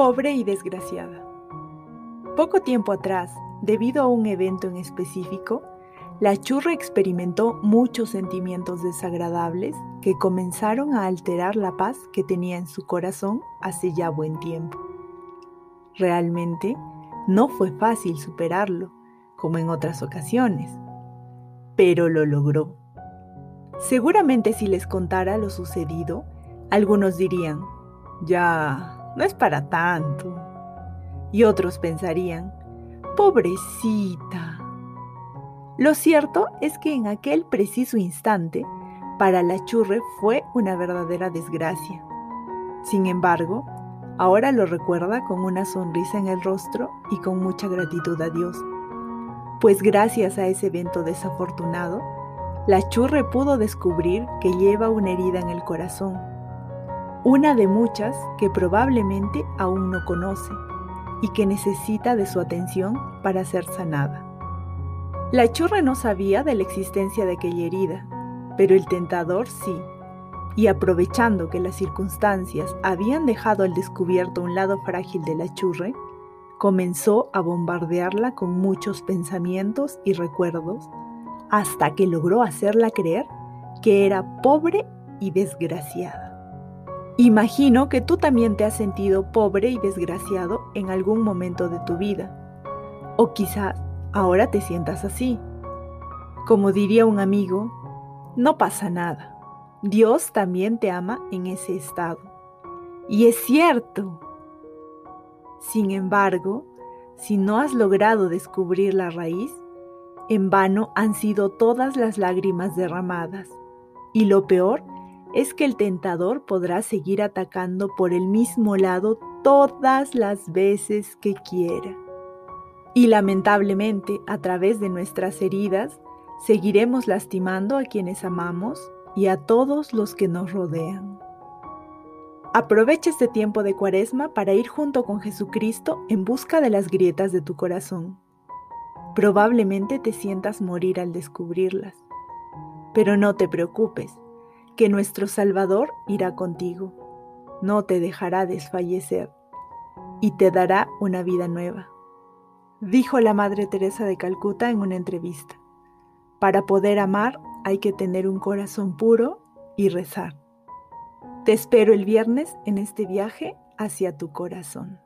pobre y desgraciada. Poco tiempo atrás, debido a un evento en específico, la churra experimentó muchos sentimientos desagradables que comenzaron a alterar la paz que tenía en su corazón hace ya buen tiempo. Realmente, no fue fácil superarlo, como en otras ocasiones, pero lo logró. Seguramente si les contara lo sucedido, algunos dirían, ya, no es para tanto. Y otros pensarían, pobrecita. Lo cierto es que en aquel preciso instante, para la churre fue una verdadera desgracia. Sin embargo, ahora lo recuerda con una sonrisa en el rostro y con mucha gratitud a Dios. Pues gracias a ese evento desafortunado, la churre pudo descubrir que lleva una herida en el corazón una de muchas que probablemente aún no conoce y que necesita de su atención para ser sanada. La churra no sabía de la existencia de aquella herida, pero el tentador sí, y aprovechando que las circunstancias habían dejado al descubierto un lado frágil de la churre, comenzó a bombardearla con muchos pensamientos y recuerdos hasta que logró hacerla creer que era pobre y desgraciada. Imagino que tú también te has sentido pobre y desgraciado en algún momento de tu vida. O quizás ahora te sientas así. Como diría un amigo, no pasa nada. Dios también te ama en ese estado. Y es cierto. Sin embargo, si no has logrado descubrir la raíz, en vano han sido todas las lágrimas derramadas. Y lo peor es que el tentador podrá seguir atacando por el mismo lado todas las veces que quiera. Y lamentablemente, a través de nuestras heridas, seguiremos lastimando a quienes amamos y a todos los que nos rodean. Aprovecha este tiempo de cuaresma para ir junto con Jesucristo en busca de las grietas de tu corazón. Probablemente te sientas morir al descubrirlas, pero no te preocupes que nuestro Salvador irá contigo, no te dejará desfallecer y te dará una vida nueva. Dijo la Madre Teresa de Calcuta en una entrevista. Para poder amar hay que tener un corazón puro y rezar. Te espero el viernes en este viaje hacia tu corazón.